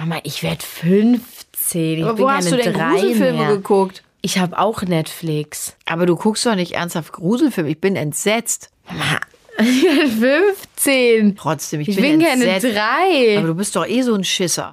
Mama, ich werde 15. Ich Aber bin wo hast du keine denn drei Gruselfilme mehr. geguckt? Ich habe auch Netflix. Aber du guckst doch nicht ernsthaft Gruselfilme. Ich bin entsetzt. Ich werde 15. Trotzdem, ich, Ich bin, bin keine entsetzt. drei. Aber du bist doch eh so ein Schisser.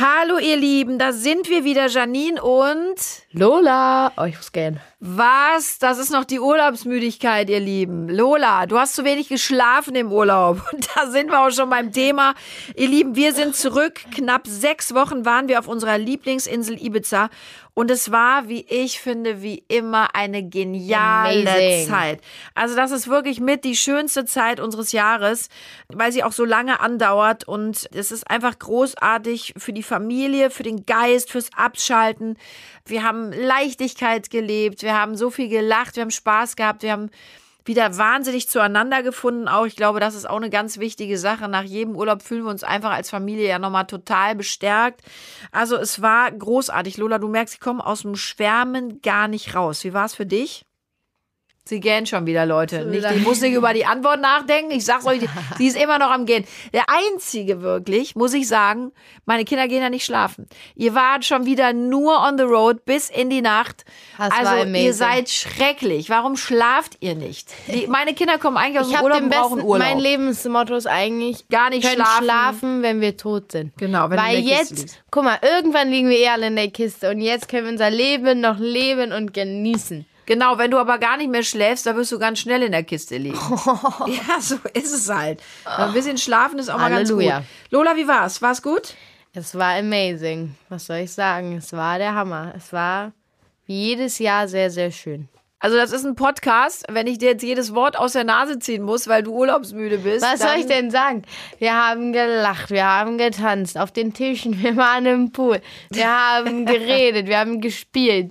Hallo ihr Lieben, da sind wir wieder, Janine und Lola. Oh, ich muss gehen. Was? Das ist noch die Urlaubsmüdigkeit, ihr Lieben. Lola, du hast zu wenig geschlafen im Urlaub. Und da sind wir auch schon beim Thema. Ihr Lieben, wir sind zurück. Knapp sechs Wochen waren wir auf unserer Lieblingsinsel Ibiza. Und es war, wie ich finde, wie immer eine geniale Amazing. Zeit. Also das ist wirklich mit die schönste Zeit unseres Jahres, weil sie auch so lange andauert. Und es ist einfach großartig für die Familie, für den Geist, fürs Abschalten. Wir haben Leichtigkeit gelebt, wir haben so viel gelacht, wir haben Spaß gehabt, wir haben wieder wahnsinnig zueinander gefunden. Auch ich glaube, das ist auch eine ganz wichtige Sache. Nach jedem Urlaub fühlen wir uns einfach als Familie ja nochmal total bestärkt. Also es war großartig. Lola, du merkst, ich komme aus dem Schwärmen gar nicht raus. Wie war es für dich? Sie gähnen schon wieder, Leute. Nicht, ich muss nicht über die Antwort nachdenken. Ich sag's euch, sie ist immer noch am Gehen. Der einzige wirklich, muss ich sagen, meine Kinder gehen ja nicht schlafen. Ihr wart schon wieder nur on the road bis in die Nacht. Das also ihr seid schrecklich. Warum schlaft ihr nicht? Die, meine Kinder kommen eigentlich aus Ich dem Urlaub den und brauchen Urlaub. mein Lebensmotto ist eigentlich, Gar nicht schlafen. schlafen. wenn wir tot sind. Genau, wenn Weil jetzt, liegst. guck mal, irgendwann liegen wir eh alle in der Kiste und jetzt können wir unser Leben noch leben und genießen. Genau, wenn du aber gar nicht mehr schläfst, da wirst du ganz schnell in der Kiste liegen. ja, so ist es halt. Ein bisschen schlafen ist auch mal ganz Halleluja. gut. Lola, wie war's? War's gut? Es war amazing. Was soll ich sagen? Es war der Hammer. Es war wie jedes Jahr sehr, sehr schön. Also das ist ein Podcast, wenn ich dir jetzt jedes Wort aus der Nase ziehen muss, weil du urlaubsmüde bist. Was dann, soll ich denn sagen? Wir haben gelacht, wir haben getanzt auf den Tischen, wir waren im Pool, wir haben geredet, wir haben gespielt,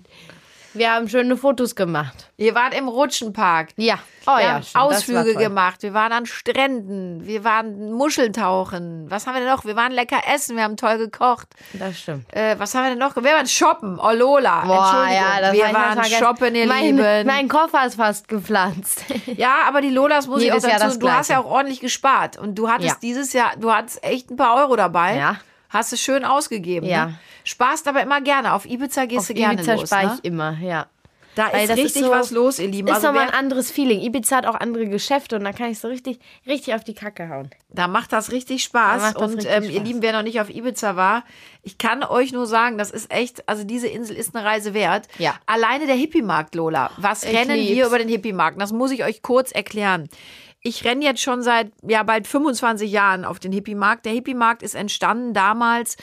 wir haben schöne Fotos gemacht. Ihr wart im Rutschenpark. Ja, oh wir ja, haben stimmt, Ausflüge gemacht. Wir waren an Stränden. Wir waren Muscheln tauchen. Was haben wir denn noch? Wir waren lecker essen. Wir haben toll gekocht. Das stimmt. Äh, was haben wir denn noch? Wir waren shoppen. Oh Lola. Boah, Entschuldigung. ja, das wir waren shoppen, ihr mein, Lieben. Mein Koffer ist fast gepflanzt. Ja, aber die Lolas muss Jedes ich auch Jahr dazu, das du hast ja auch ordentlich gespart und du hattest Ja. dieses Jahr, du hattest echt ein paar Euro dabei. Ja. Hast es schön ausgegeben. Ja. Ne? Sparst aber immer gerne. Auf Ibiza gehst Auf du gerne Ibiza los. spare Ne? ich immer, ja. Da Weil ist das ist richtig so- was los, ihr Lieben. Ist Also nochmal ein anderes Feeling. Ibiza hat auch andere Geschäfte und da kann ich so richtig, richtig auf die Kacke hauen. da macht das richtig Spaß. Da das und richtig ähm, ihr Spaß. Lieben, wer noch nicht auf Ibiza war, ich kann euch nur sagen, das ist echt, also diese Insel ist eine Reise wert. Ja. Alleine der Hippie-Markt, Lola. Was Ich rennen wir lieb's. über den Hippie-Markt? Das muss ich euch kurz erklären. Ich renne jetzt schon seit ja bald 25 Jahren auf den Hippie-Markt. Der Hippie-Markt ist entstanden damals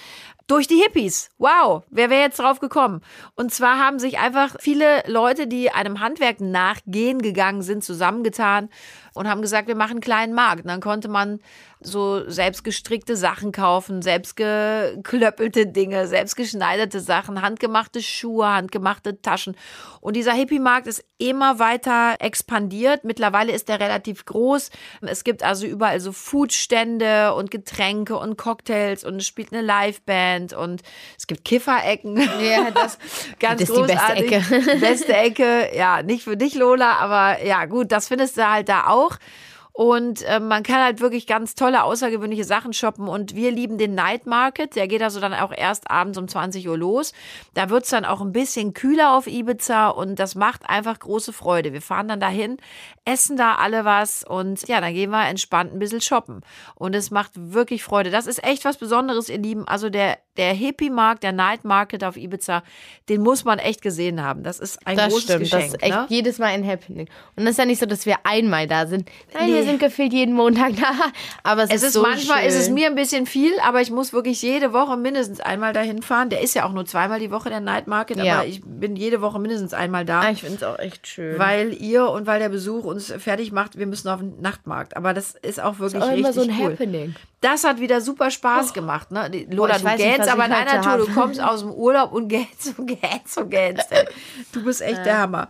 durch die Hippies. Wow, wer wäre jetzt drauf gekommen? Und zwar haben sich einfach viele Leute, die einem Handwerk nachgehen gegangen sind, zusammengetan und haben gesagt, wir machen einen kleinen Markt. Und dann konnte man so selbstgestrickte Sachen kaufen, selbstgeklöppelte Dinge, selbstgeschneiderte Sachen, handgemachte Schuhe, handgemachte Taschen. Und dieser Hippie-Markt ist immer weiter expandiert. Mittlerweile ist er relativ groß. Es gibt also überall so Foodstände und Getränke und Cocktails und es spielt eine Liveband und es gibt Kifferecken. Ja, das- ganz das ist die beste großartig. Ecke. Beste Ecke, ja, nicht für dich, Lola, aber ja, gut, das findest du halt da auch. Und äh, man kann halt wirklich ganz tolle, außergewöhnliche Sachen shoppen. Und wir lieben den Night Market. Der geht also dann auch erst abends um 20 Uhr los. Da wird's dann auch ein bisschen kühler auf Ibiza und das macht einfach große Freude. Wir fahren dann dahin, essen da alle was und ja, dann gehen wir entspannt ein bisschen shoppen. Und es macht wirklich Freude. Das ist echt was Besonderes, ihr Lieben. Also der, der Hippie-Markt, der Night Market auf Ibiza, den muss man echt gesehen haben. Das ist ein Das großes stimmt, Geschenk. das ist echt ne? jedes Mal ein Happening. Und das ist ja nicht so, dass wir einmal da sind. Nein, Nee. wir sind gefühlt jeden Montag da. Aber es, Es ist, ist so manchmal schön. ist es mir ein bisschen viel, aber ich muss wirklich jede Woche mindestens einmal dahin fahren. Der ist ja auch nur zweimal die Woche der Night Market, Ja. aber ich bin jede Woche mindestens einmal da. Ah, ich finde es auch echt schön. Weil ihr und weil der Besuch uns fertig macht, wir müssen auf den Nachtmarkt. Aber das ist auch wirklich auch richtig immer so ein cool. Happening. Das hat wieder super Spaß gemacht, ne? Lola, du gähnst aber in einer Tour, du kommst aus dem Urlaub und gähnst und gähnst und gähnst. Du bist echt der Hammer.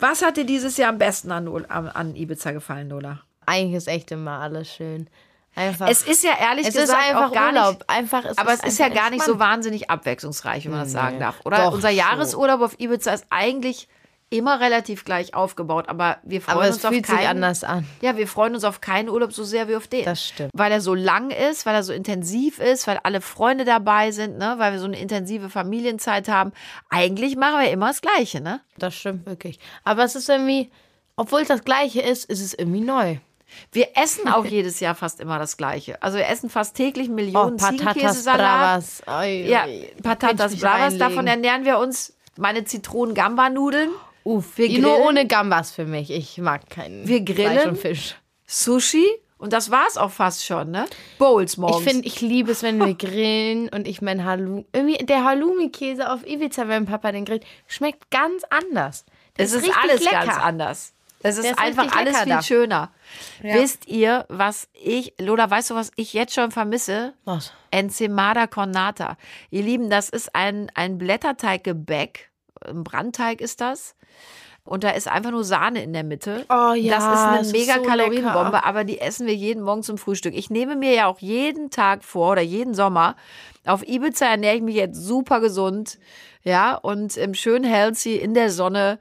Was hat dir dieses Jahr am besten an, an, Ibiza gefallen, Lola? Eigentlich ist echt immer alles schön. Einfach. Es ist ja ehrlich es gesagt ist einfach auch gar Urlaub. nicht. Einfach, es Aber ist es ist ja gar nicht so entspannt. wahnsinnig abwechslungsreich, wenn man das sagen darf. Oder Doch, unser so. Jahresurlaub auf Ibiza ist eigentlich immer relativ gleich aufgebaut, aber wir freuen Aber es uns auf fühlt keinen, sich anders an. Ja, wir freuen uns auf keinen Urlaub so sehr wie auf den. Das stimmt. Weil er so lang ist, weil er so intensiv ist, weil alle Freunde dabei sind, ne? weil wir so eine intensive Familienzeit haben. Eigentlich machen wir immer das Gleiche, ne? Das stimmt wirklich. Aber es ist irgendwie, obwohl es das Gleiche ist, ist es irgendwie neu. Wir essen auch jedes Jahr fast immer das Gleiche. Also wir essen fast täglich Oh, Millionen Patatas Ziegenkäsesalat. Bravas. Oi, Ja, ui. Patatas Bravas, davon ernähren wir uns. Meine Zitronen-Gamba-Nudeln. Uff, wir nur grillen. ohne Gambas für mich. Ich mag keinen Wir grillen. Fleisch und Fisch. Sushi. Und das war's auch fast schon, ne? Bowls morgens. Ich finde, ich liebe es, wenn wir grillen und ich mein Halloumi, irgendwie der Halloumi-Käse auf Ibiza, wenn Papa den grillt, schmeckt ganz anders. Der es ist richtig alles lecker. ganz anders. Es ist, ist einfach alles viel da. schöner. Wisst ihr, was ich, Lola, weißt du, was ich jetzt schon vermisse? Was? Enzimada Cornata. Ihr Lieben, das ist ein, ein Blätterteiggebäck. Ein Brandteig ist das. Und da ist einfach nur Sahne in der Mitte. Oh ja, Das ist eine das ist mega so Kalorienbombe, lecker. aber die essen wir jeden Morgen zum Frühstück. Ich nehme mir ja auch jeden Tag vor oder jeden Sommer. Auf Ibiza ernähre ich mich jetzt super gesund. Ja, und im schön healthy in der Sonne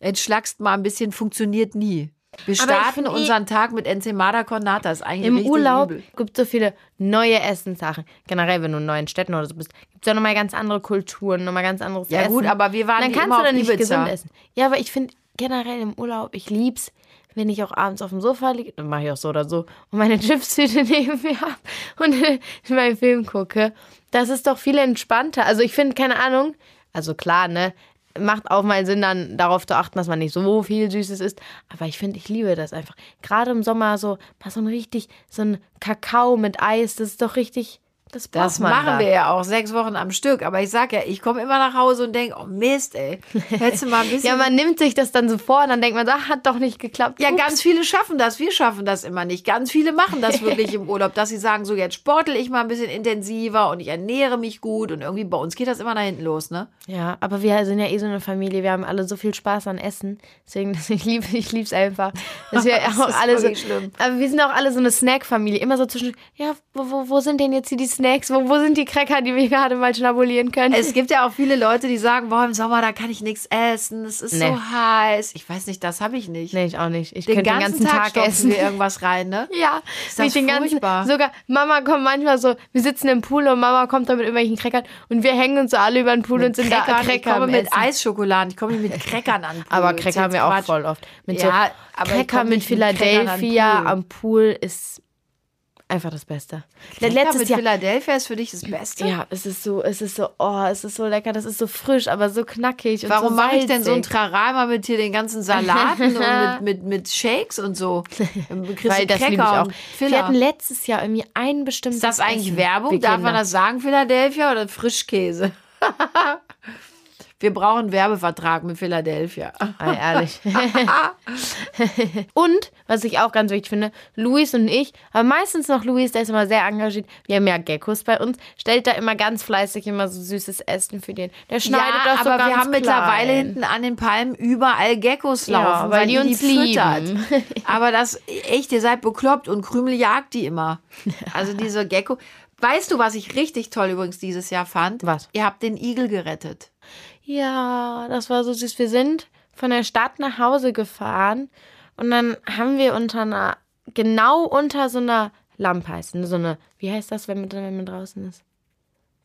entschlackst mal ein bisschen, funktioniert nie. Wir starten eh- unseren Tag mit Enzimada Cornata. Ist eigentlich Im Urlaub übel. gibt es so viele neue Essenssachen. Generell, wenn du in neuen Städten oder so bist, gibt es ja nochmal ganz andere Kulturen, nochmal ganz anderes Ja, Essen. gut, aber wir waren Dann kannst immer du dann nicht gesund essen. Ja, aber ich finde generell im Urlaub, ich lieb's, wenn ich auch abends auf dem Sofa liege, dann mache ich auch so oder so, und meine Chipstüte neben mir habe und meinen Film gucke. Das ist doch viel entspannter. Also ich finde, keine Ahnung, also klar, ne, macht auch mal Sinn, dann darauf zu achten, dass man nicht so viel Süßes isst. Aber ich finde, ich liebe das einfach. Gerade im Sommer so, mal so ein richtig, so ein Kakao mit Eis, das ist doch richtig, das Das machen da. wir ja auch sechs Wochen am Stück. Aber ich sag ja, ich komme immer nach Hause und denke, oh Mist, ey. Hättest du mal ein bisschen. Ja, man nimmt sich das dann so vor und dann denkt man, so, ach, hat doch nicht geklappt. Ja, Ups. ganz viele schaffen das. Wir schaffen das immer nicht. Ganz viele machen das wirklich im Urlaub, dass sie sagen, so jetzt sportel ich mal ein bisschen intensiver und ich ernähre mich gut. Und irgendwie bei uns geht das immer nach hinten los, ne? Ja, aber wir sind ja eh so eine Familie. Wir haben alle so viel Spaß an Essen. Deswegen, ich liebe ich lieb's einfach. Dass wir Das auch alle so, schlimm. Aber wir sind auch alle so eine Snack-Familie. Immer so zwischen, ja, wo, wo, wo sind denn jetzt hier die Snacks? Wo, wo sind die Cracker, die wir gerade mal schnabulieren können? Es gibt ja auch viele Leute, die sagen, boah, im Sommer, da kann ich nichts essen. Es ist Nee. so heiß. Ich weiß nicht, das habe ich nicht. nee, ich auch nicht. Ich Den könnte ganzen, den ganzen Tag, Tag, essen. wir irgendwas rein, ne? Ja, Ist das den ganzen, furchtbar. sogar Mama kommt manchmal so, wir sitzen im Pool und Mama kommt da mit irgendwelchen Crackern und wir hängen uns so alle über den Pool und sind da Crackern. Cracker ich komme mit Essen. Eisschokoladen, ich komme mit Crackern an. Pool. Aber Cracker haben wir auch voll oft. Mit Ja, so aber Cracker mit mit Philadelphia am Pool ist einfach das Beste. Cracker Letztes mit Jahr. Philadelphia ist für dich das Beste? Ja, es ist so, es ist so, oh, es ist so lecker, das ist so frisch, aber so knackig. Und Warum so mache ich denn so ein salzig. Trara immer mit hier den ganzen Salaten und mit, mit, mit Shakes und so? Weil das liebe ich auch. Wir hatten letztes Jahr irgendwie ein bestimmtes Ist das eigentlich Essen. Werbung? Darf man das sagen, Philadelphia oder Frischkäse? Wir brauchen einen Werbevertrag mit Philadelphia. Ah, ehrlich. und, was ich auch ganz wichtig finde, Luis und ich, aber meistens noch Luis, der ist immer sehr engagiert. Wir haben ja Geckos bei uns, stellt da immer ganz fleißig immer so süßes Essen für den. Der schneidet ja, das so aber ganz wir haben mittlerweile klein. hinten an den Palmen überall Geckos Ja, laufen, weil die uns füttert. lieben. Aber das, echt, ihr seid bekloppt und Krümel jagt die immer. Also diese Gecko. Weißt du, was ich richtig toll übrigens dieses Jahr fand? Was? Ihr habt den Igel gerettet. Ja, das war so süß. Wir sind von der Stadt nach Hause gefahren und dann haben wir unter einer, genau unter so einer Lampe heißt, so eine, wie heißt das, wenn man, wenn man draußen ist?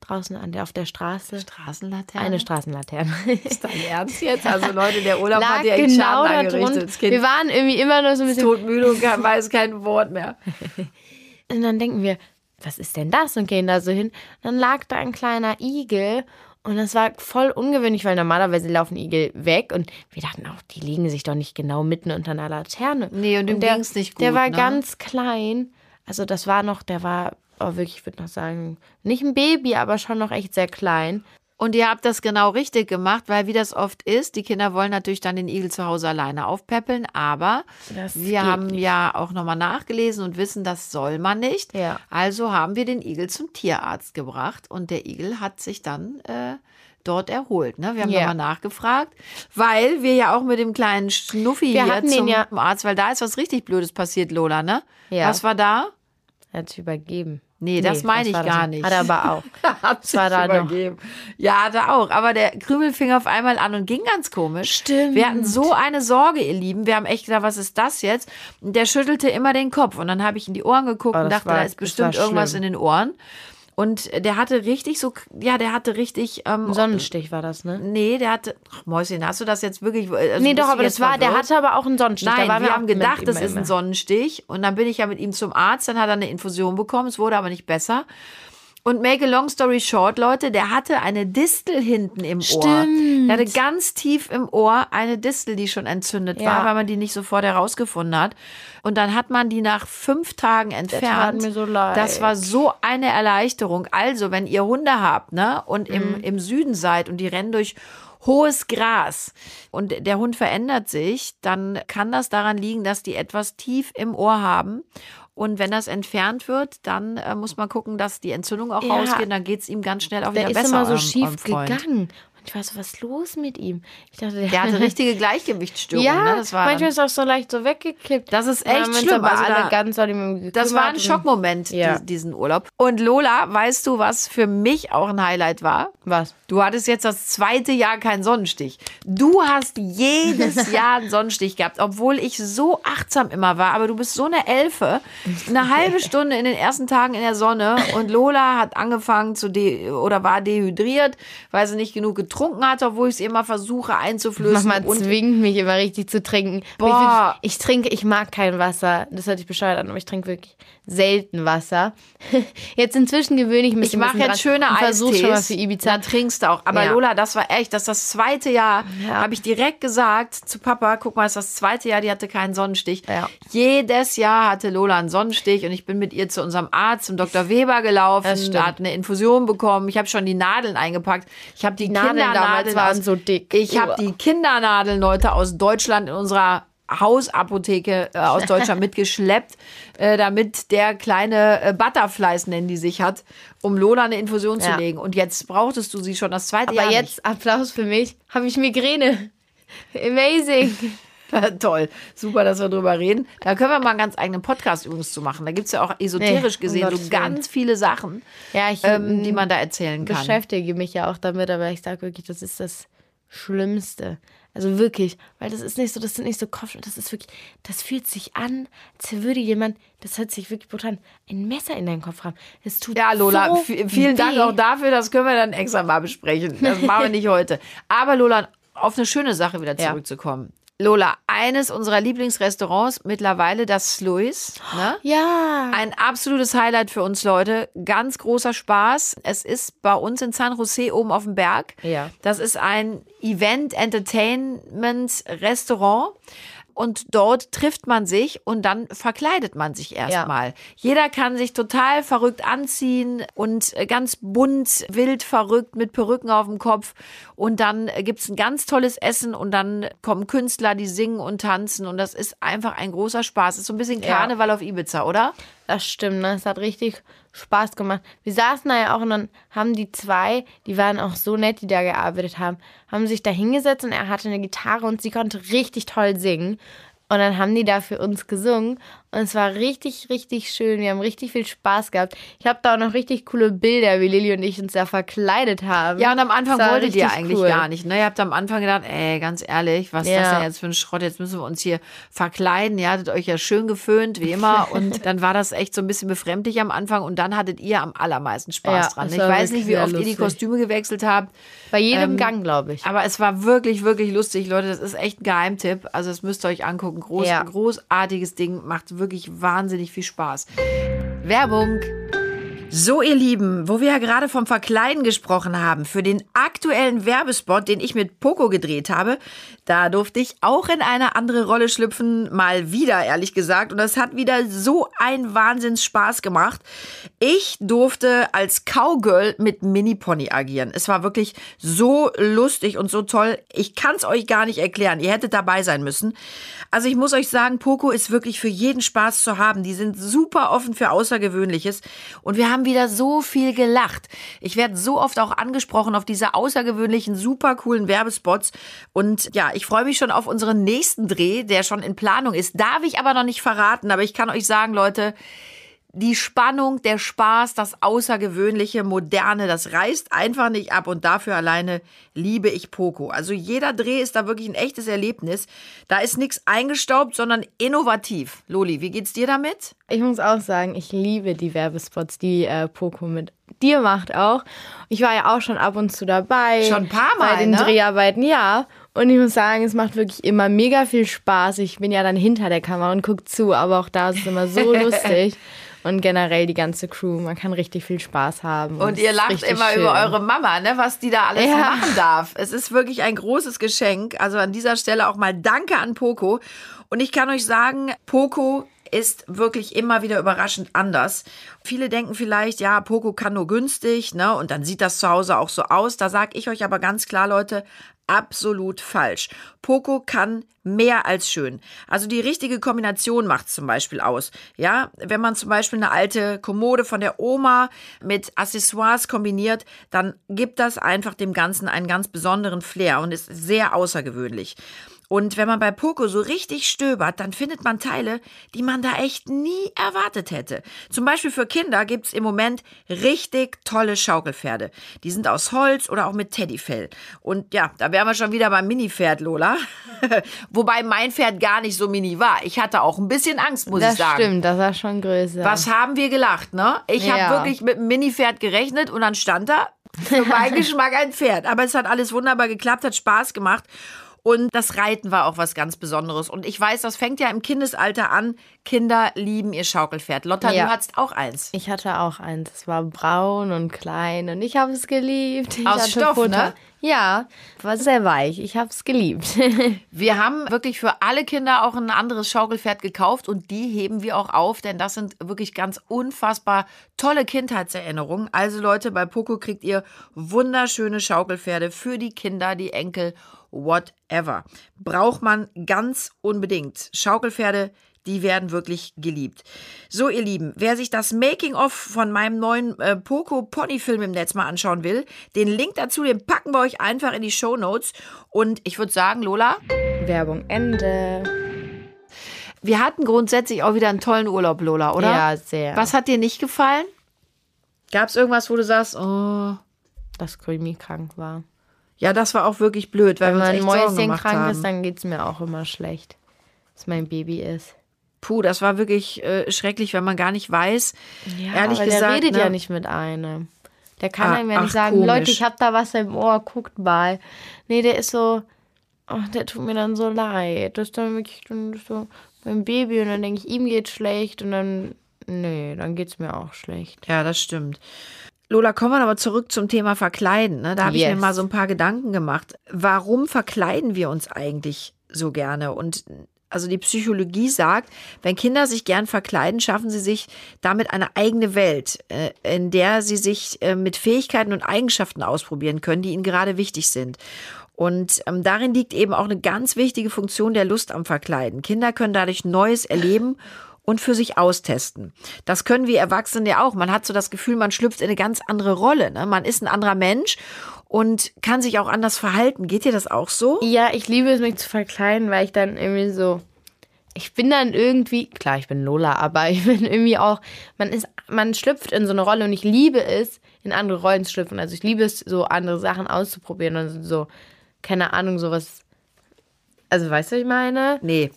Draußen an der, auf der Straße. Straßenlaterne. Eine Straßenlaterne. Ist dein Ernst jetzt? Also Leute, der Urlaub Lag hat ja echt genau Schaden angerichtet. Wir waren irgendwie immer nur so ein bisschen. todmüde und kann, weiß kein Wort mehr. Und dann denken wir, was ist denn das? Und gehen da so hin. Dann lag da ein kleiner Igel. Und das war voll ungewöhnlich, weil normalerweise laufen Igel weg. Und wir dachten auch, die liegen sich doch nicht genau mitten unter einer Laterne. Nee, und dem der, ging's nicht Der gut, war ne? ganz klein. Also das war noch, der war, oh wirklich, ich würde noch sagen, nicht ein Baby, aber schon noch echt sehr klein. Und ihr habt das genau richtig gemacht, weil wie das oft ist, die Kinder wollen natürlich dann den Igel zu Hause alleine aufpäppeln, aber Das wir haben nicht. ja auch nochmal nachgelesen und wissen, das soll man nicht. Ja. Also haben wir den Igel zum Tierarzt gebracht und der Igel hat sich dann äh, dort erholt. Ne? Wir haben Ja. nochmal nachgefragt, weil wir ja auch mit dem kleinen Schnuffi Wir hier zum ja- Arzt, weil da ist was richtig Blödes passiert, Lola, ne? Ja. Was war da? Er hat sich übergeben. Nee, das meine ich war das gar nicht. Hat er aber auch. Hat sich noch. Ja, hat er auch. Aber der Krümel fing auf einmal an und ging ganz komisch. Stimmt. Wir hatten so eine Sorge, ihr Lieben. Wir haben echt gedacht, was ist das jetzt? Und der schüttelte immer den Kopf. Und dann habe ich in die Ohren geguckt Oh, und dachte, war- da ist bestimmt war irgendwas in den Ohren. Und der hatte richtig so, ja, der hatte richtig. Ähm, Ein Sonnenstich war das, ne? Nee, der hatte. Ach, Mäuschen, hast du das jetzt wirklich. Also Nee, doch, aber das war, der hatte aber auch einen Sonnenstich. Nein, wir auch haben gedacht, das ist ein. Sonnenstich. Und dann bin ich ja mit ihm zum Arzt, dann hat er eine Infusion bekommen, es wurde aber nicht besser. Und make a long story short, Leute, der hatte eine Distel hinten im Ohr. Stimmt. Der hatte ganz tief im Ohr eine Distel, die schon entzündet Ja. war, weil man die nicht sofort herausgefunden hat. Und dann hat man die nach fünf Tagen entfernt. mir so leid. Das war so eine Erleichterung. Also, wenn ihr Hunde habt, ne, und Mhm. im, im Süden seid und die rennen durch hohes Gras und der Hund verändert sich, dann kann das daran liegen, dass die etwas tief im Ohr haben. Und wenn das entfernt wird, dann äh, muss man gucken, dass die Entzündung auch Ja. rausgeht. Dann geht es ihm ganz schnell auch wieder Der ist besser. immer so schief gegangen. Ich war so, was ist los mit ihm? Ich dachte, der, Der hatte richtige Gleichgewichtsstörungen. Ja, ne? das war manchmal ist auch so leicht so weggekippt. Das ist echt schlimm. Also da- ganz das war ein Schockmoment, Ja. die, diesen Urlaub. Und Lola, weißt du, was für mich auch ein Highlight war? Was? Du hattest jetzt das zweite Jahr keinen Sonnenstich. Du hast jedes Jahr einen Sonnenstich gehabt, obwohl ich so achtsam immer war. Aber du bist so eine Elfe. Eine halbe Stunde in den ersten Tagen in der Sonne und Lola hat angefangen zu de oder war dehydriert, weil sie nicht genug getrunken hat, obwohl ich es immer versuche einzuflößen. Mama zwingt mich immer richtig zu trinken. Boah. Ich, ich trinke, ich mag kein Wasser. Das hört sich bescheuert an, aber ich trinke wirklich selten Wasser. Jetzt inzwischen gewöhne ich mich Ich mache jetzt schöne versuche schon mal für Ibiza. Da trinkst du auch. Aber Ja. Lola, das war echt, das ist das zweite Jahr. Ja. Habe ich direkt gesagt zu Papa, guck mal, das ist das zweite Jahr, die hatte keinen Sonnenstich. Ja. Jedes Jahr hatte Lola einen Sonnenstich und ich bin mit ihr zu unserem Arzt, zum Dr. Weber gelaufen, hat eine Infusion bekommen. Ich habe schon die Nadeln eingepackt. Ich habe die, Nadeln Kindernadeln damals waren aus, so dick. Ich habe die Kindernadeln, Leute, aus Deutschland in unserer Hausapotheke äh, aus Deutschland mitgeschleppt, äh, damit der kleine äh, Butterflies, nennen die sich, hat, um Lola eine Infusion zu Ja. legen. Und jetzt brauchtest du sie schon das zweite Aber Jahr jetzt Applaus für mich. Habe ich Migräne. Amazing. nicht. Toll, super, dass wir drüber reden. Da können wir mal einen ganz eigenen Podcast übrigens zu machen. Da gibt es ja auch esoterisch Nee, um gesehen Gottes so ganz viele Sachen, Ja, ich ähm, mm, die man da erzählen kann. beschäftige mich ja auch damit, aber ich sage wirklich, das ist das Schlimmste. Also wirklich, weil das ist nicht so, das sind nicht so Kopf, das ist wirklich, das fühlt sich an, als würde jemand, das hört sich wirklich brutal an, ein Messer in deinen Kopf haben. Es tut Ja, Lola, so vielen Dank weh. auch dafür. Das können wir dann extra mal besprechen. Das machen wir nicht heute. Aber Lola, auf eine schöne Sache wieder Ja. Lola, eines unserer Lieblingsrestaurants mittlerweile das Sluis. Ne? Ja. Ein absolutes Highlight für uns Leute. Ganz großer Spaß. Es ist bei uns in San Jose oben auf dem Berg. Ja. Das ist ein Event-Entertainment-Restaurant. Und dort trifft man sich und dann verkleidet man sich erstmal. Jeder kann sich total verrückt anziehen und äh, ganz bunt, wild verrückt mit Perücken auf dem Kopf. Und dann äh, gibt's ein ganz tolles Essen und dann kommen Künstler, die singen und tanzen. Und das ist einfach ein großer Spaß. Es ist so ein bisschen Ja. Karneval auf Ibiza, oder? Das stimmt, ne? Es hat richtig Spaß gemacht. Wir saßen da ja auch und dann haben die zwei, die waren auch so nett, die da gearbeitet haben, haben sich da hingesetzt und er hatte eine Gitarre und sie konnte richtig toll singen. Und dann haben die da für uns gesungen und es war richtig, richtig schön. Wir haben richtig viel Spaß gehabt. Ich habe da auch noch richtig coole Bilder, wie Lilly und ich uns da verkleidet haben. Ja, und am Anfang wolltet ihr eigentlich cool. gar nicht. Ne? Ihr habt am Anfang gedacht, ey, ganz ehrlich, was ist das Ja. denn jetzt für ein Schrott? Jetzt müssen wir uns hier verkleiden. Ihr hattet euch ja schön geföhnt, wie immer. Und dann war das echt so ein bisschen befremdlich am Anfang. Und dann hattet ihr am allermeisten Spaß Ja, dran. das Ich weiß nicht, wie oft ihr die lustig. Kostüme gewechselt habt. Bei jedem Ähm, Gang, glaube ich. Aber es war wirklich, wirklich lustig, Leute. Das ist echt ein Geheimtipp. Also, das müsst ihr euch angucken. Groß, Ja. Großartiges Ding. Macht wirklich wahnsinnig viel Spaß. Werbung. So, ihr Lieben, wo wir ja gerade vom Verkleiden gesprochen haben, für den aktuellen Werbespot, den ich mit Poco gedreht habe, da durfte ich auch in eine andere Rolle schlüpfen, mal wieder, ehrlich gesagt. Und das hat wieder so einen Wahnsinns Spaß gemacht. Ich durfte als Cowgirl mit Mini-Pony agieren. Es war wirklich so lustig und so toll. Ich kann es euch gar nicht erklären. Ihr hättet dabei sein müssen. Also ich muss euch sagen, Poco ist wirklich für jeden Spaß zu haben. Die sind super offen für Außergewöhnliches. Und wir haben wieder so viel gelacht. Ich werde so oft auch angesprochen auf diese außergewöhnlichen, super coolen Werbespots. Und ja, ich freue mich schon auf unseren nächsten Dreh, der schon in Planung ist. Darf ich aber noch nicht verraten. Aber ich kann euch sagen, Leute, die Spannung, der Spaß, das Außergewöhnliche, Moderne, das reißt einfach nicht ab und dafür alleine liebe ich Poco. Also jeder Dreh ist da wirklich ein echtes Erlebnis. Da ist nichts eingestaubt, sondern innovativ. Loli, wie geht's dir damit? Ich muss auch sagen, ich liebe die Werbespots, die äh, Poco mit dir macht auch. Ich war ja auch schon ab und zu dabei. Schon ein paar Mal, Bei den ne? Dreharbeiten, ja. Und ich muss sagen, es macht wirklich immer mega viel Spaß. Ich bin ja dann hinter der Kamera und gucke zu, aber auch da ist es immer so lustig. Und generell die ganze Crew, man kann richtig viel Spaß haben. Und es ihr lacht immer schön. über eure Mama, ne, was die da alles Ja. machen darf. Es ist wirklich ein großes Geschenk. Also an dieser Stelle auch mal Danke an Poco. Und ich kann euch sagen, Poco ist wirklich immer wieder überraschend anders. Viele denken vielleicht, ja, Poco kann nur günstig, ne? Und dann sieht das zu Hause auch so aus. Da sage ich euch aber ganz klar, Leute, absolut falsch. Poco kann mehr als schön. Also die richtige Kombination macht zum Beispiel aus. Ja, wenn man zum Beispiel eine alte Kommode von der Oma mit Accessoires kombiniert, dann gibt das einfach dem Ganzen einen ganz besonderen Flair und ist sehr außergewöhnlich. Und wenn man bei Poco so richtig stöbert, dann findet man Teile, die man da echt nie erwartet hätte. Zum Beispiel für Kinder gibt's im Moment richtig tolle Schaukelpferde. Die sind aus Holz oder auch mit Teddyfell. Und ja, da wären wir schon wieder beim Minipferd, Lola. Wobei mein Pferd gar nicht so mini war. Ich hatte auch ein bisschen Angst, muss Das ich sagen. stimmt, das war schon größer. Was haben wir gelacht, ne? Ich Ja. habe wirklich mit einem Minipferd gerechnet und dann stand da für meinen Geschmack ein Pferd. Aber es hat alles wunderbar geklappt, hat Spaß gemacht. Und das Reiten war auch was ganz Besonderes. Und ich weiß, das fängt ja im Kindesalter an. Kinder lieben ihr Schaukelpferd. Lotta, Ja. du hattest auch eins. Ich hatte auch eins. Es war braun und klein und ich habe es geliebt. Ich Aus Stoff, ne? Ja, war sehr weich. Ich habe es geliebt. Wir haben wirklich für alle Kinder auch ein anderes Schaukelpferd gekauft und die heben wir auch auf, denn das sind wirklich ganz unfassbar tolle Kindheitserinnerungen. Also Leute, bei Poco kriegt ihr wunderschöne Schaukelpferde für die Kinder, die Enkel, whatever. Braucht man ganz unbedingt. Schaukelpferde, die werden wirklich geliebt. So, ihr Lieben, wer sich das Making-of von meinem neuen äh, Poco Pony-Film im Netz mal anschauen will, den Link dazu, den packen wir euch einfach in die Show Notes. Und ich würde sagen, Lola, Werbung Ende. wir hatten grundsätzlich auch wieder einen tollen Urlaub, Lola, oder? Ja, sehr. Was hat dir nicht gefallen? Gab es irgendwas, wo du sagst, oh, Dass Creamy krank war. Ja, das war auch wirklich blöd, weil Wenn Sorgen Mäuschen krank haben. ist, dann geht es mir auch immer schlecht. Dass mein Baby ist. Puh, das war wirklich äh, schrecklich, wenn man gar nicht weiß. Ja, Ehrlich gesagt, der redet ne? ja nicht mit einem. Der kann Ah, einem ja ach, nicht sagen, komisch. Leute, ich hab da was im Ohr, guckt mal. Nee, der ist so, oh, der tut mir dann so leid. Das ist dann wirklich so mein Baby und dann denke ich, ihm geht's schlecht und dann, nee, dann geht's mir auch schlecht. Ja, das stimmt. Lola, kommen wir aber zurück zum Thema Verkleiden. Ne? Da habe ich mir Yes. mal so ein paar Gedanken gemacht. Warum verkleiden wir uns eigentlich so gerne? Und also die Psychologie sagt, wenn Kinder sich gern verkleiden, schaffen sie sich damit eine eigene Welt, äh, in der sie sich äh, mit Fähigkeiten und Eigenschaften ausprobieren können, die ihnen gerade wichtig sind. Und ähm, darin liegt eben auch eine ganz wichtige Funktion der Lust am Verkleiden. Kinder können dadurch Neues erleben und für sich austesten. Das können wir Erwachsene ja auch. Man hat so das Gefühl, man schlüpft in eine ganz andere Rolle. Ne? Man ist ein anderer Mensch und kann sich auch anders verhalten. Geht dir das auch so? Ja, ich liebe es, mich zu verkleiden, weil ich dann irgendwie so. Ich bin dann irgendwie, klar, ich bin Lola, aber ich bin irgendwie auch, man ist, man schlüpft in so eine Rolle und ich liebe es, in andere Rollen zu schlüpfen. Also ich liebe es, so andere Sachen auszuprobieren und so, keine Ahnung, sowas. Also weißt du, was ich meine? Nee.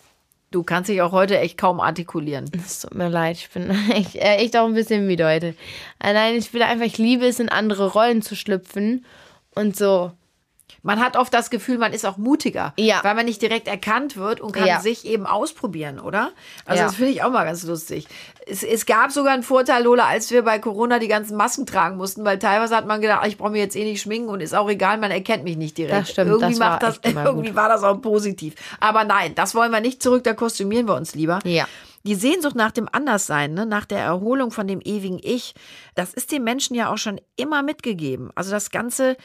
Du kannst dich auch heute echt kaum artikulieren. Es tut mir leid, ich bin echt, äh, echt auch ein bisschen müde heute. Äh, Nein, ich will einfach, ich liebe es, in andere Rollen zu schlüpfen und so. Man hat oft das Gefühl, man ist auch mutiger, Ja. weil man nicht direkt erkannt wird und kann Ja. sich eben ausprobieren, oder? Also Ja. das finde ich auch mal ganz lustig. Es, es gab sogar einen Vorteil, Lola, als wir bei Corona die ganzen Masken tragen mussten, weil teilweise hat man gedacht, ach, ich brauche mir jetzt eh nicht schminken und ist auch egal, man erkennt mich nicht direkt. Das stimmt, irgendwie das war macht das, echt immer irgendwie gut. war das auch positiv. Aber nein, das wollen wir nicht zurück, da kostümieren wir uns lieber. Ja. Die Sehnsucht nach dem Anderssein, ne, nach der Erholung von dem ewigen Ich, das ist den Menschen ja auch schon immer mitgegeben. Also das ganze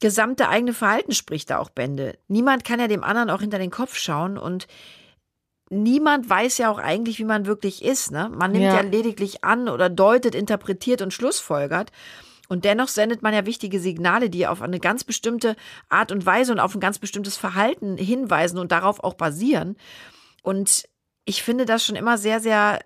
gesamte eigene Verhalten spricht da auch Bände. Niemand kann ja dem anderen auch hinter den Kopf schauen und niemand weiß ja auch eigentlich, wie man wirklich ist. Ne? Man nimmt ja. Ja. lediglich an oder deutet, interpretiert und schlussfolgert. Und dennoch sendet man ja wichtige Signale, die auf eine ganz bestimmte Art und Weise und auf ein ganz bestimmtes Verhalten hinweisen und darauf auch basieren. Und ich finde das schon immer sehr, sehr,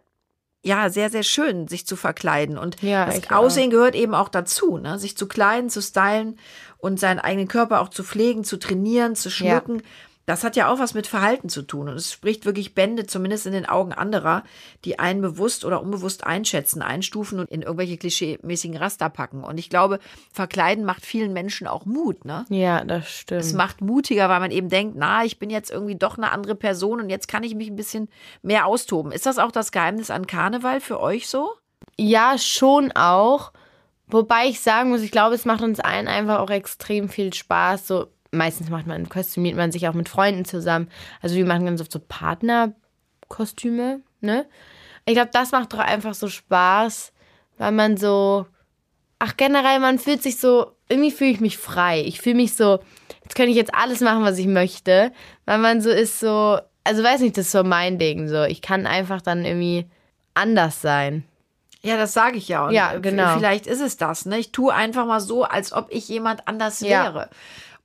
ja, sehr, sehr schön, sich zu verkleiden. Und Ja, das ich auch. Aussehen gehört eben auch dazu, ne? sich zu kleiden, zu stylen und seinen eigenen Körper auch zu pflegen, zu trainieren, zu Ja. Das hat ja auch was mit Verhalten zu tun. Und es spricht wirklich Bände, zumindest in den Augen anderer, die einen bewusst oder unbewusst einschätzen, einstufen und in irgendwelche klischeemäßigen Raster packen. Und ich glaube, Verkleiden macht vielen Menschen auch Mut, ne? Ja, das stimmt. Es macht mutiger, weil man eben denkt, na, ich bin jetzt irgendwie doch eine andere Person und jetzt kann ich mich ein bisschen mehr austoben. Ist das auch das Geheimnis an Karneval für euch so? Ja, schon auch. Wobei ich sagen muss, ich glaube, es macht uns allen einfach auch extrem viel Spaß. So, meistens macht man, kostümiert man sich auch mit Freunden zusammen. Also wir machen ganz oft so Partnerkostüme, ne? Ich glaube, das macht doch einfach so Spaß, weil man so, ach generell, man fühlt sich so, irgendwie fühle ich mich frei. Ich fühle mich so, jetzt könnte ich jetzt alles machen, was ich möchte, weil man so ist so, also weiß nicht, das ist so mein Ding so. Ich kann einfach dann irgendwie anders sein. Ja, das sage ich ja. Und Ja, genau. Vielleicht ist es das. Ne? Ich tue einfach mal so, als ob ich jemand anders Ja. wäre.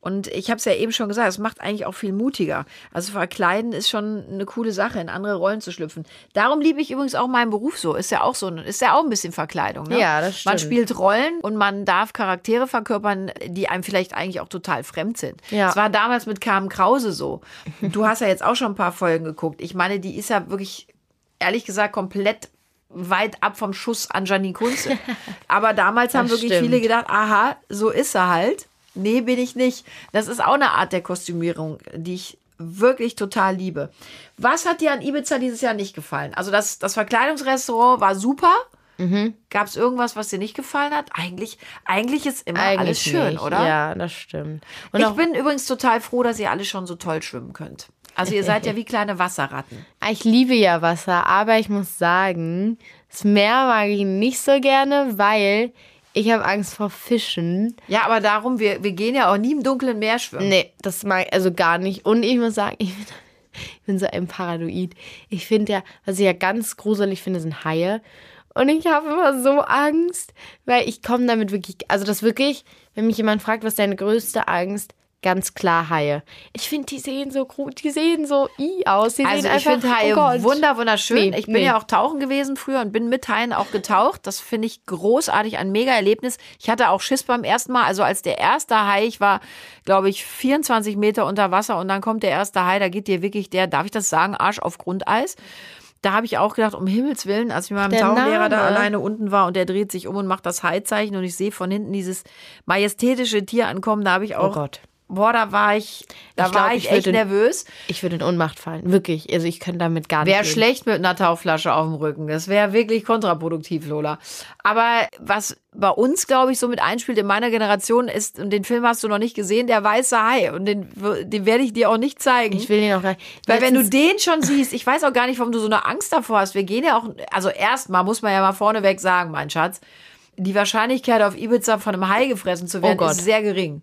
Und ich habe es ja eben schon gesagt, es macht eigentlich auch viel mutiger. Also verkleiden ist schon eine coole Sache, in andere Rollen zu schlüpfen. Darum liebe ich übrigens auch meinen Beruf so. Ist ja auch so, ist ja auch ein bisschen Verkleidung. Ne? Ja, das Man stimmt. spielt Rollen und man darf Charaktere verkörpern, die einem vielleicht eigentlich auch total fremd sind. Ja. Es war damals mit Carmen Krause so. Du hast ja jetzt auch schon ein paar Folgen geguckt. Ich meine, die ist ja wirklich, ehrlich gesagt, komplett weit ab vom Schuss an Janine Kunze. Aber damals haben Das wirklich stimmt. viele gedacht, aha, so ist er halt. Nee, bin ich nicht. Das ist auch eine Art der Kostümierung, die ich wirklich total liebe. Was hat dir an Ibiza dieses Jahr nicht gefallen? Also das, das Verkleidungsrestaurant war super. Mhm. Gab es irgendwas, was dir nicht gefallen hat? Eigentlich, eigentlich ist immer Eigentlich alles schön, nicht. oder? Ja, das stimmt. Und ich bin übrigens total froh, dass ihr alle schon so toll schwimmen könnt. Also ihr seid ja wie kleine Wasserratten. ich liebe ja Wasser, aber ich muss sagen, das Meer mag ich nicht so gerne, weil ich habe Angst vor Fischen. Ja, aber darum, wir, wir gehen ja auch nie im dunklen Meer schwimmen. Nee, das mag ich also gar nicht. Und ich muss sagen, ich bin, ich bin so ein Paranoid. Ich finde ja, was ich ja ganz gruselig finde, sind Haie. Und ich habe immer so Angst, weil ich komme damit wirklich, also das wirklich, wenn mich jemand fragt, was ist deine größte Angst, ganz klar Haie. Ich finde, die sehen so gru- die sehen so i aus. Die Also sehen ich finde Haie oh wunder, wunderschön. Nee, ich bin nee. ja auch tauchen gewesen früher und bin mit Haien auch getaucht. Das finde ich großartig, ein mega Erlebnis. Ich hatte auch Schiss beim ersten Mal. Also als der erste Hai, ich war, glaube ich, 24 Meter unter Wasser und dann kommt der erste Hai, da geht dir wirklich der, darf ich das sagen, Arsch auf Grundeis. Da habe ich auch gedacht, um Himmels Willen, als ich mit meinem Der Tauchlehrer da alleine unten war und der dreht sich um und macht das Hai-Zeichen und ich sehe von hinten dieses majestätische Tier ankommen, da habe ich auch, Oh Gott. Boah, da war ich, da Ich glaub, war ich, ich echt würde- nervös. Ich würde in Ohnmacht fallen. Wirklich. Also ich könnte damit gar nicht. Wäre schlecht mit einer Tauchflasche auf dem Rücken. Das wäre wirklich kontraproduktiv, Lola. Aber was bei uns, glaube ich, so mit einspielt in meiner Generation ist, und den Film hast du noch nicht gesehen, der weiße Hai. Und den, den werde ich dir auch nicht zeigen. Ich will den auch gar nicht. Weil wenn du den schon siehst, ich weiß auch gar nicht, warum du so eine Angst davor hast. Wir gehen ja auch, also erstmal muss man ja mal vorneweg sagen, mein Schatz, die Wahrscheinlichkeit auf Ibiza von einem Hai gefressen zu werden, Oh ist sehr gering.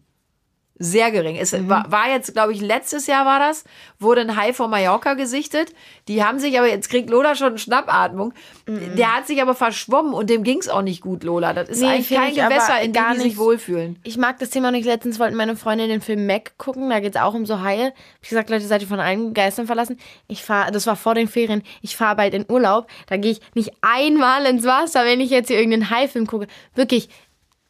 Sehr gering. Es war, war jetzt, glaube ich, letztes Jahr war das, wurde ein Hai vor Mallorca gesichtet. Die haben sich aber, jetzt kriegt Lola schon eine Schnappatmung. Der hat sich aber verschwommen und dem ging es auch nicht gut, Lola. Das ist Nee, eigentlich kein Gewässer, in dem gar die sich nicht. wohlfühlen. Ich mag das Thema nicht. Letztens wollten meine Freunde den Film Mac gucken. Da geht es auch um so Haie. Ich gesagt, Leute, seid ihr von allen Geistern verlassen? Ich fahre, das war vor den Ferien. Ich fahre bald in Urlaub. Da gehe ich nicht einmal ins Wasser, wenn ich jetzt hier irgendeinen Haifilm gucke. Wirklich,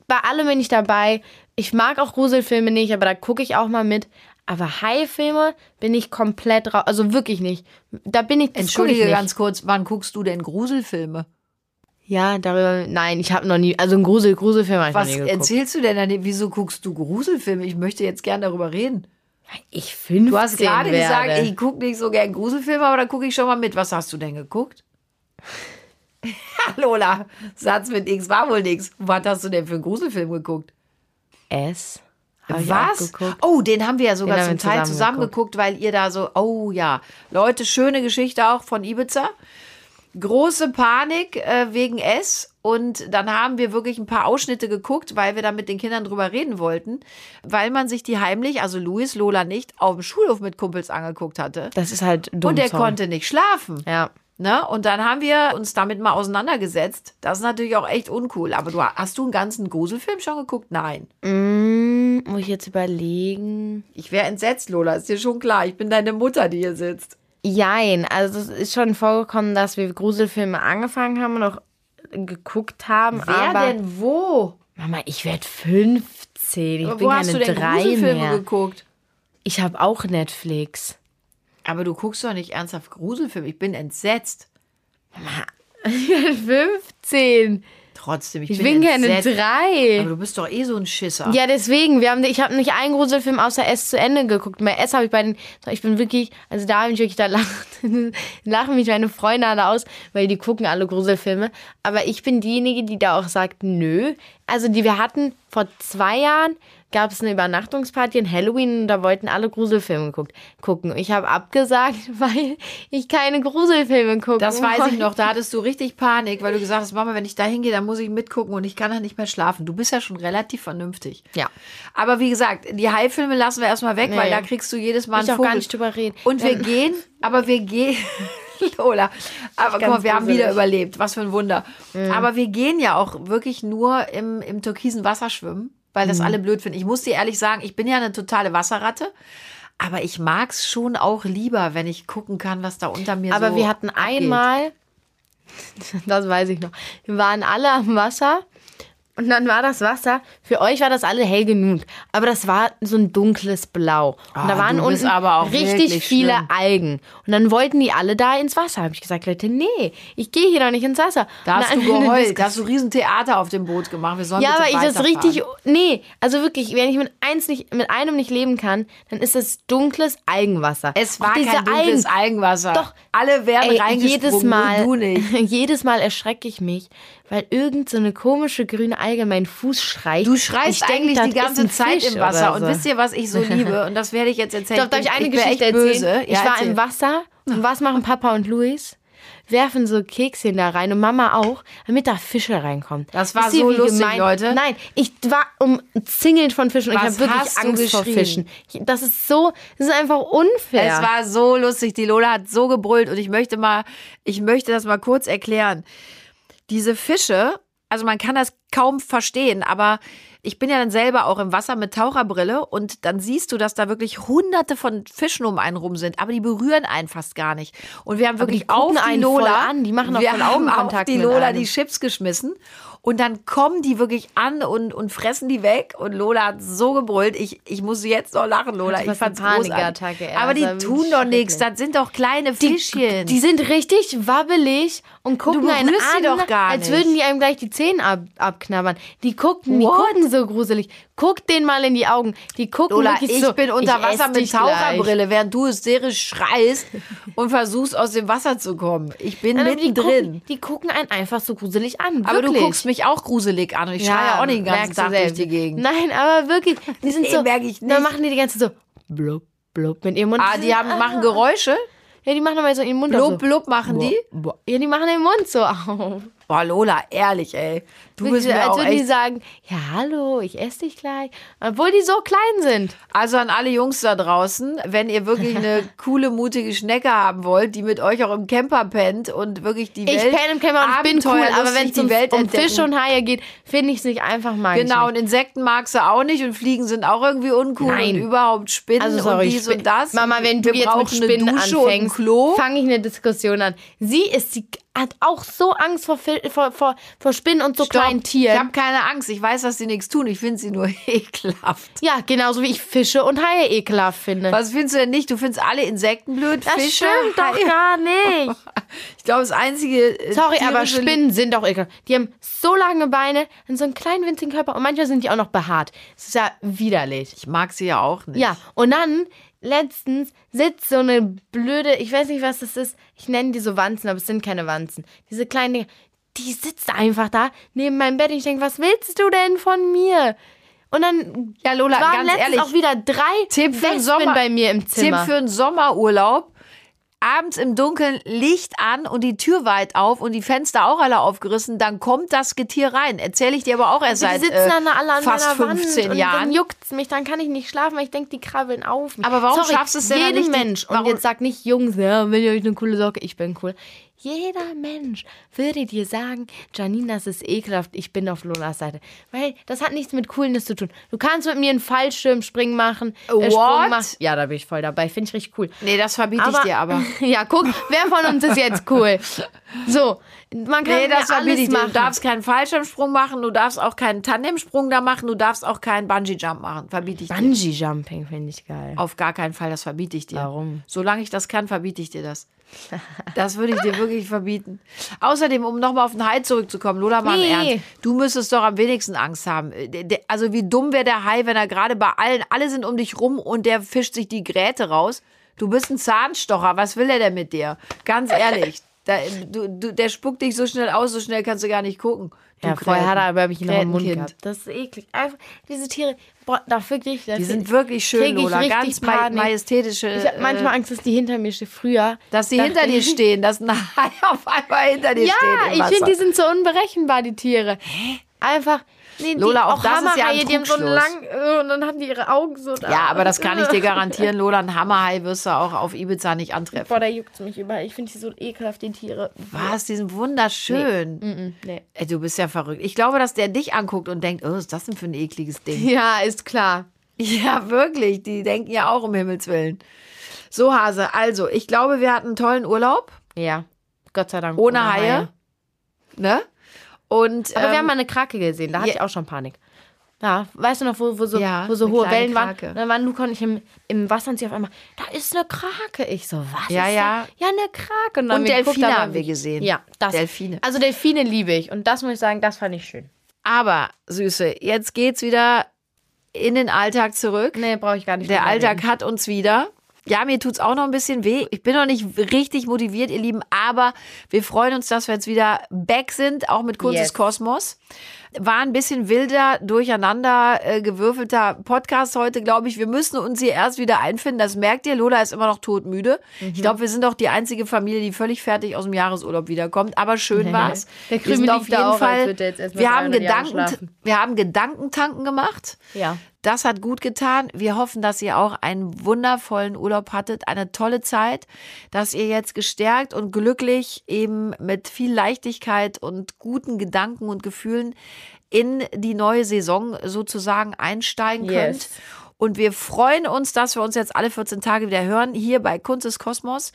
bei allem bin ich dabei. Ich mag auch Gruselfilme nicht, aber da gucke ich auch mal mit. Aber Haifilme bin ich komplett raus. Also wirklich nicht. Da bin ich. ich Entschuldige nicht. ganz kurz, wann guckst du denn Gruselfilme? Ja, darüber. Nein, ich habe noch nie. Also einen Grusel, Gruselfilm habe ich Was noch nie geguckt. erzählst du denn? dann? Wieso guckst du Gruselfilme? Ich möchte jetzt gern darüber reden. Ich 15 Du hast gerade gesagt, ich gucke nicht so gern Gruselfilme, aber dann gucke ich schon mal mit. Was hast du denn geguckt? Lola, Satz mit X war wohl nix. Was hast du denn für einen Gruselfilm geguckt? S. Was? Oh, den haben wir ja sogar Den zum Teil zusammen zusammen geguckt, weil ihr da so, oh ja. Leute, schöne Geschichte auch von Ibiza. Große Panik äh, wegen S. Und dann haben wir wirklich ein paar Ausschnitte geguckt, weil wir da mit den Kindern drüber reden wollten, weil man sich die heimlich, also Luis, Lola nicht, auf dem Schulhof mit Kumpels angeguckt hatte. Das ist halt dumm. Und der sorry. konnte nicht schlafen. Ja. Ne? Und dann haben wir uns damit mal auseinandergesetzt. Das ist natürlich auch echt uncool. Aber du hast du einen ganzen Gruselfilm schon geguckt? Nein. Mm, muss ich jetzt überlegen. Ich wäre entsetzt, Lola. Ist dir schon klar. Ich bin deine Mutter, die hier sitzt. Jein, also es ist schon vorgekommen, dass wir Gruselfilme angefangen haben und auch geguckt haben. Wer aber denn wo? Mama, ich werde 15. Ich Aber bin wo hast keine du denn drei Gruselfilme mehr. geguckt? Ich habe auch Netflix. Aber du guckst doch nicht ernsthaft Gruselfilme. Ich bin entsetzt. Werde 15. Trotzdem, ich, Ich bin, bin entsetzt. drei. Aber du bist doch eh so ein Schisser. Ja, deswegen, wir haben, ich habe nicht einen Gruselfilm außer S zu Ende geguckt. Bei S habe ich bei den, ich bin wirklich, also da habe ich wirklich, da lachen, lachen mich meine Freunde alle aus, weil die gucken alle Gruselfilme. Aber ich bin diejenige, die da auch sagt, nö. Also die wir hatten vor zwei Jahren, gab es eine Übernachtungsparty in Halloween und da wollten alle Gruselfilme geguckt, gucken. Ich habe abgesagt, weil ich keine Gruselfilme gucke. Das weiß ich noch, da hattest du richtig Panik, weil du gesagt hast, Mama, wenn ich da hingehe, dann muss ich mitgucken und ich kann dann nicht mehr schlafen. Du bist ja schon relativ vernünftig. Ja. Aber wie gesagt, die Haifilme lassen wir erstmal weg, weil Nee. da kriegst du jedes Mal Ich einen auch gar Vogel. nicht drüber reden. Und wir gehen, aber wir gehen, Lola, aber guck mal, wir haben wieder überlebt. Was für ein Wunder. Mhm. Aber wir gehen ja auch wirklich nur im, im türkisen Wasser schwimmen, weil Mhm. das alle blöd finden. Ich muss dir ehrlich sagen, ich bin ja eine totale Wasserratte. Aber ich mag's schon auch lieber, wenn ich gucken kann, was da unter mir so Aber wir hatten abgeht. einmal, das weiß ich noch, wir waren alle am Wasser und dann war das Wasser, für euch war das alle hell genug, aber das war so ein dunkles Blau. Und Ah, da waren du bist unten aber auch richtig viele schlimm. Algen. Und dann wollten die alle da ins Wasser. Habe ich gesagt, Leute, nee, ich gehe hier doch nicht ins Wasser. Da hast du geheult, da hast du Riesentheater auf dem Boot gemacht. Wir sollen ja, aber ich das richtig. Nee, also wirklich, wenn ich mit eins nicht, mit einem nicht leben kann, dann ist es dunkles Algenwasser. Es war kein dunkles Algenwasser. Doch. Alle werden Ey, reingesprungen, jedes Mal, du nicht. jedes Mal erschrecke ich mich, weil irgend so eine komische grüne Alge meinen Fuß schreit. Du Ich schreist denk, eigentlich die ganze Zeit Fisch im Wasser. oder Und so. wisst ihr, was ich so liebe? Und das werde ich jetzt erzählen. Doch, darf ich eine bin Geschichte erzählen? Böse. Ich Ja, war erzähl. im Wasser und was machen Papa und Luis? Werfen so Kekschen da rein und Mama auch, damit da Fische reinkommen. Das war Wisst so lustig, Leute. Nein, ich war umzingelt von Fischen und ich habe wirklich Angst vor? Fischen. Ich- Das ist so, das ist einfach unfair. Es war so lustig. Die Lola hat so gebrüllt und ich möchte mal, ich möchte das mal kurz erklären. Diese Fische, also man kann das kaum verstehen, aber ich bin ja dann selber auch im Wasser mit Taucherbrille und dann siehst du, dass da wirklich hunderte von Fischen um einen rum sind, aber die berühren einen fast gar nicht. Und wir haben Aber die wirklich auf die Lola, an, die machen auch wir haben auf Augenkontakt die mit Lola die Chips geschmissen und dann kommen die wirklich an und, und fressen die weg und Lola hat so gebrüllt. Ich, ich muss jetzt noch lachen, Lola. Ich fand's großartig. Panikattacke, ey. Aber die tun doch nichts. Das sind doch kleine die, Fischchen. die sind richtig wabbelig und gucken einen an, die doch gar als würden die einem gleich die Zähne ab, abknabbern. Die gucken, die What? gucken so gruselig. Guck denen mal in die Augen. Die gucken Lola, ich so. bin unter Wasser mit dich gleich. Taucherbrille, während du hysterisch schreist und versuchst aus dem Wasser zu kommen. Ich bin Aber die mittendrin. gucken, die gucken einen einfach so gruselig an. Aber du wirklich. guckst mich auch gruselig an und ich schreie auch nicht den ganzen du Tag durch die Gegend. Nein, aber wirklich, die sind Nee, so. merk ich Dann nicht. machen die die ganze Zeit so blub, blub mit ihrem Mund. Ah, die haben, machen Geräusche. Ja, die machen aber so ihren Mund auch Blub, so. blub machen die. Boah. Ja, die machen den Mund so auf. Boah, Lola, ehrlich, ey. Du bist mir als auch würden die echt... sagen, ja, hallo, ich esse dich gleich. Obwohl die so klein sind. Also an alle Jungs da draußen, wenn ihr wirklich eine coole, mutige Schnecke haben wollt, die mit euch auch im Camper pennt und wirklich die Ich Welt penne im Camper und ich bin cool, aber wenn es die um, Welt um. Fische und Haie geht, finde ich es nicht einfach ich Genau, und. Insekten magst du auch nicht und Fliegen sind auch irgendwie uncool Nein. und überhaupt Spinnen Also sorry, und dies und das. Mama, wenn du jetzt mit Spinnen anfängst, fange ich eine Diskussion an. Sie ist die hat auch so Angst vor, vor, vor, vor Spinnen und so kleinen Ich Tieren. habe keine Angst. Ich weiß, dass sie nichts tun. Ich finde sie nur ekelhaft. Ja, genauso wie ich Fische und Haie ekelhaft finde. Was findest du denn nicht? Du findest alle Insekten blöd, das Fische, stimmt doch Haie. gar nicht. Ich glaube, das einzige. äh, Sorry, aber Spinnen sind auch ekelhaft. Die haben so lange Beine und so einen kleinen winzigen Körper und manchmal sind die auch noch behaart. Das ist ja widerlich. Ich mag sie ja auch nicht. Ja, und dann letztens sitzt so eine blöde, ich weiß nicht, was das ist. Ich nenne die so Wanzen, aber es sind keine Wanzen. Diese kleinen Dinger, die sitzt einfach da neben meinem Bett. Und ich denke, was willst du denn von mir? Und dann Ja, Lola, waren ganz letztens ehrlich, auch wieder drei Tipp für Wespen Sommer- bei mir im Zimmer. Tipp für einen Sommerurlaub. Abends im Dunkeln Licht an und die Tür weit auf und die Fenster auch alle aufgerissen, dann kommt das Getier rein. Erzähle ich dir aber auch erst die seit sitzen äh, dann alle an fast meiner 15 Wand Jahren. dann juckt's mich, dann kann ich nicht schlafen, weil ich denke, die krabbeln auf mich. Aber warum Sorry, schaffst du es denn Jeden nicht, die- Mensch, warum- und jetzt sag nicht Jungs, ja, wenn ihr euch eine coole Socke, ich bin cool. Jeder Mensch würde dir sagen, Janine, das ist ekelhaft, ich bin auf Lolas Seite. Weil das hat nichts mit Coolness zu tun. Du kannst mit mir einen Fallschirmspringen machen. Äh, What? Machen. Ja, da bin ich voll dabei, finde ich richtig cool. Nee, das verbiete ich dir aber. ja, guck, wer von uns ist jetzt cool? So, man kann Nee, das ja alles ich dir. machen. Du darfst keinen Fallschirmsprung machen, du darfst auch keinen Tandemsprung da machen, du darfst auch keinen Bungee-Jump machen. Verbiete ich dir. Bungee Jumping finde ich geil. Auf gar keinen Fall, das verbiete ich dir. Warum? Solange ich das kann, verbiete ich dir das. Das würde ich dir wirklich verbieten. Außerdem, um nochmal auf den Hai zurückzukommen, Lola, mal Nee. Ernst. Du müsstest doch am wenigsten Angst haben. Der- Also wie dumm wäre der Hai, wenn er gerade bei allen, alle sind um dich rum und der fischt sich die Gräte raus. Du bist ein Zahnstocher, was will er denn mit dir? Ganz ehrlich. Da, du, du, der spuckt dich so schnell aus, so schnell kannst du gar nicht gucken. Du Ja, vorher hat er aber ich noch im Mund gehabt. Das ist eklig. Einfach, diese Tiere, boah, da wirklich. Da Die sind wirklich schön, ich richtig Ganz Panik. majestätische. Ich habe manchmal äh, Angst, dass die hinter mir stehen. Früher. dass die dachte hinter dir ich- stehen, dass Hai auf einmal hinter dir Ja, steht. im ich finde, die sind so unberechenbar, die Tiere. Einfach. Nee, Lola, die, auch das ist ja ein die haben so einen lang äh, und dann haben die ihre Augen so da. Ja, aber das kann ich dir garantieren, Lola. Ein Hammerhai wirst du auch auf Ibiza nicht antreffen. Boah, da juckt mich überall. Ich finde die so ekelhaft, die Tiere. Was? Die sind wunderschön. Mm, Nee. Ey, du bist ja verrückt. Ich glaube, dass der dich anguckt und denkt, oh, was ist das denn für ein ekliges Ding? Ja, ist klar. Ja, wirklich. Die denken ja auch um Himmels Willen. So, Hase. Also, ich glaube, wir hatten einen tollen Urlaub. Ja. Gott sei Dank. Ohne Haie. Ne? Und, Aber wir ähm, haben mal eine Krake gesehen, da hatte ja. ich auch schon Panik. Ja, weißt du noch, wo, wo so, Ja, wo so hohe Wellen waren? Krake. Und dann waren Luca und ich im, im Wasser und sie auf einmal, da ist eine Krake. Ich so, was Ja, ist ja. da? Ja, eine Krake. Und, dann Und wir Delfine haben wir gesehen. Ja, das. Delfine. Also Delfine liebe ich. Und das muss ich sagen, das fand ich schön. aber, Süße, jetzt geht's wieder in den Alltag zurück. Nee, brauche ich gar nicht. Der Alltag reden. hat uns wieder. Ja, mir tut's auch noch ein bisschen weh. Ich bin noch nicht richtig motiviert, ihr Lieben, aber wir freuen uns, dass wir jetzt wieder back sind, auch mit Kunst Yes. des Kosmos. War ein bisschen wilder, durcheinander äh, gewürfelter Podcast heute, glaube ich. Wir müssen uns hier erst wieder einfinden. Das merkt ihr, Lola ist immer noch todmüde. Mhm. Ich glaube, wir sind doch die einzige Familie, die völlig fertig aus dem Jahresurlaub wiederkommt. Aber schön war's. Der wir sind auf jeden auch, Fall. Wir haben 300 Jahre Gedanken, wir haben Gedankentanken gemacht. Ja. Das hat gut getan. Wir hoffen, dass ihr auch einen wundervollen Urlaub hattet, eine tolle Zeit, dass ihr jetzt gestärkt und glücklich eben mit viel Leichtigkeit und guten Gedanken und Gefühlen in die neue Saison sozusagen einsteigen könnt. Yes. Und wir freuen uns, dass wir uns jetzt alle 14 Tage wieder hören, hier bei Kunst des Kosmos.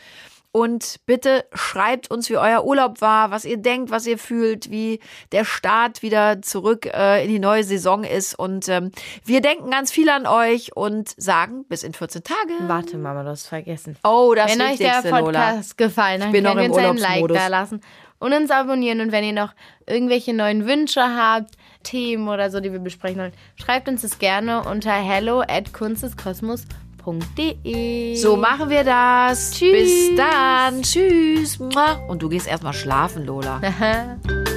Und bitte schreibt uns, wie euer Urlaub war, was ihr denkt, was ihr fühlt, wie der Start wieder zurück äh, in die neue Saison ist. Und ähm, wir denken ganz viel an euch und sagen bis in 14 Tage. Warte, Mama, du hast vergessen. Oh, das wenn euch der Podcast Lola. gefallen hat, könnt ihr uns einen Like da lassen und uns abonnieren. Und wenn ihr noch irgendwelche neuen Wünsche habt, Themen oder so, die wir besprechen wollen, schreibt uns das gerne unter hello at kunsteskosmos.de. So machen wir das. Tschüss. Bis dann. Tschüss. Und du gehst erstmal schlafen, Lola.